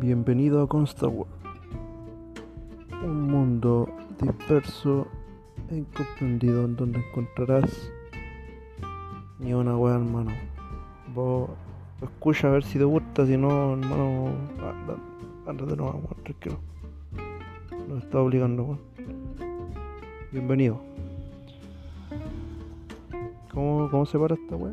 Bienvenido a Constant World, un mundo disperso e incomprendido en donde encontrarás ni una wea, hermano. Vos escucha a ver si te gusta, si no, hermano, anda, anda de no, weón, tranquilo. Nos está obligando, weón. Bienvenido. ¿Cómo, ¿Cómo se para esta wea?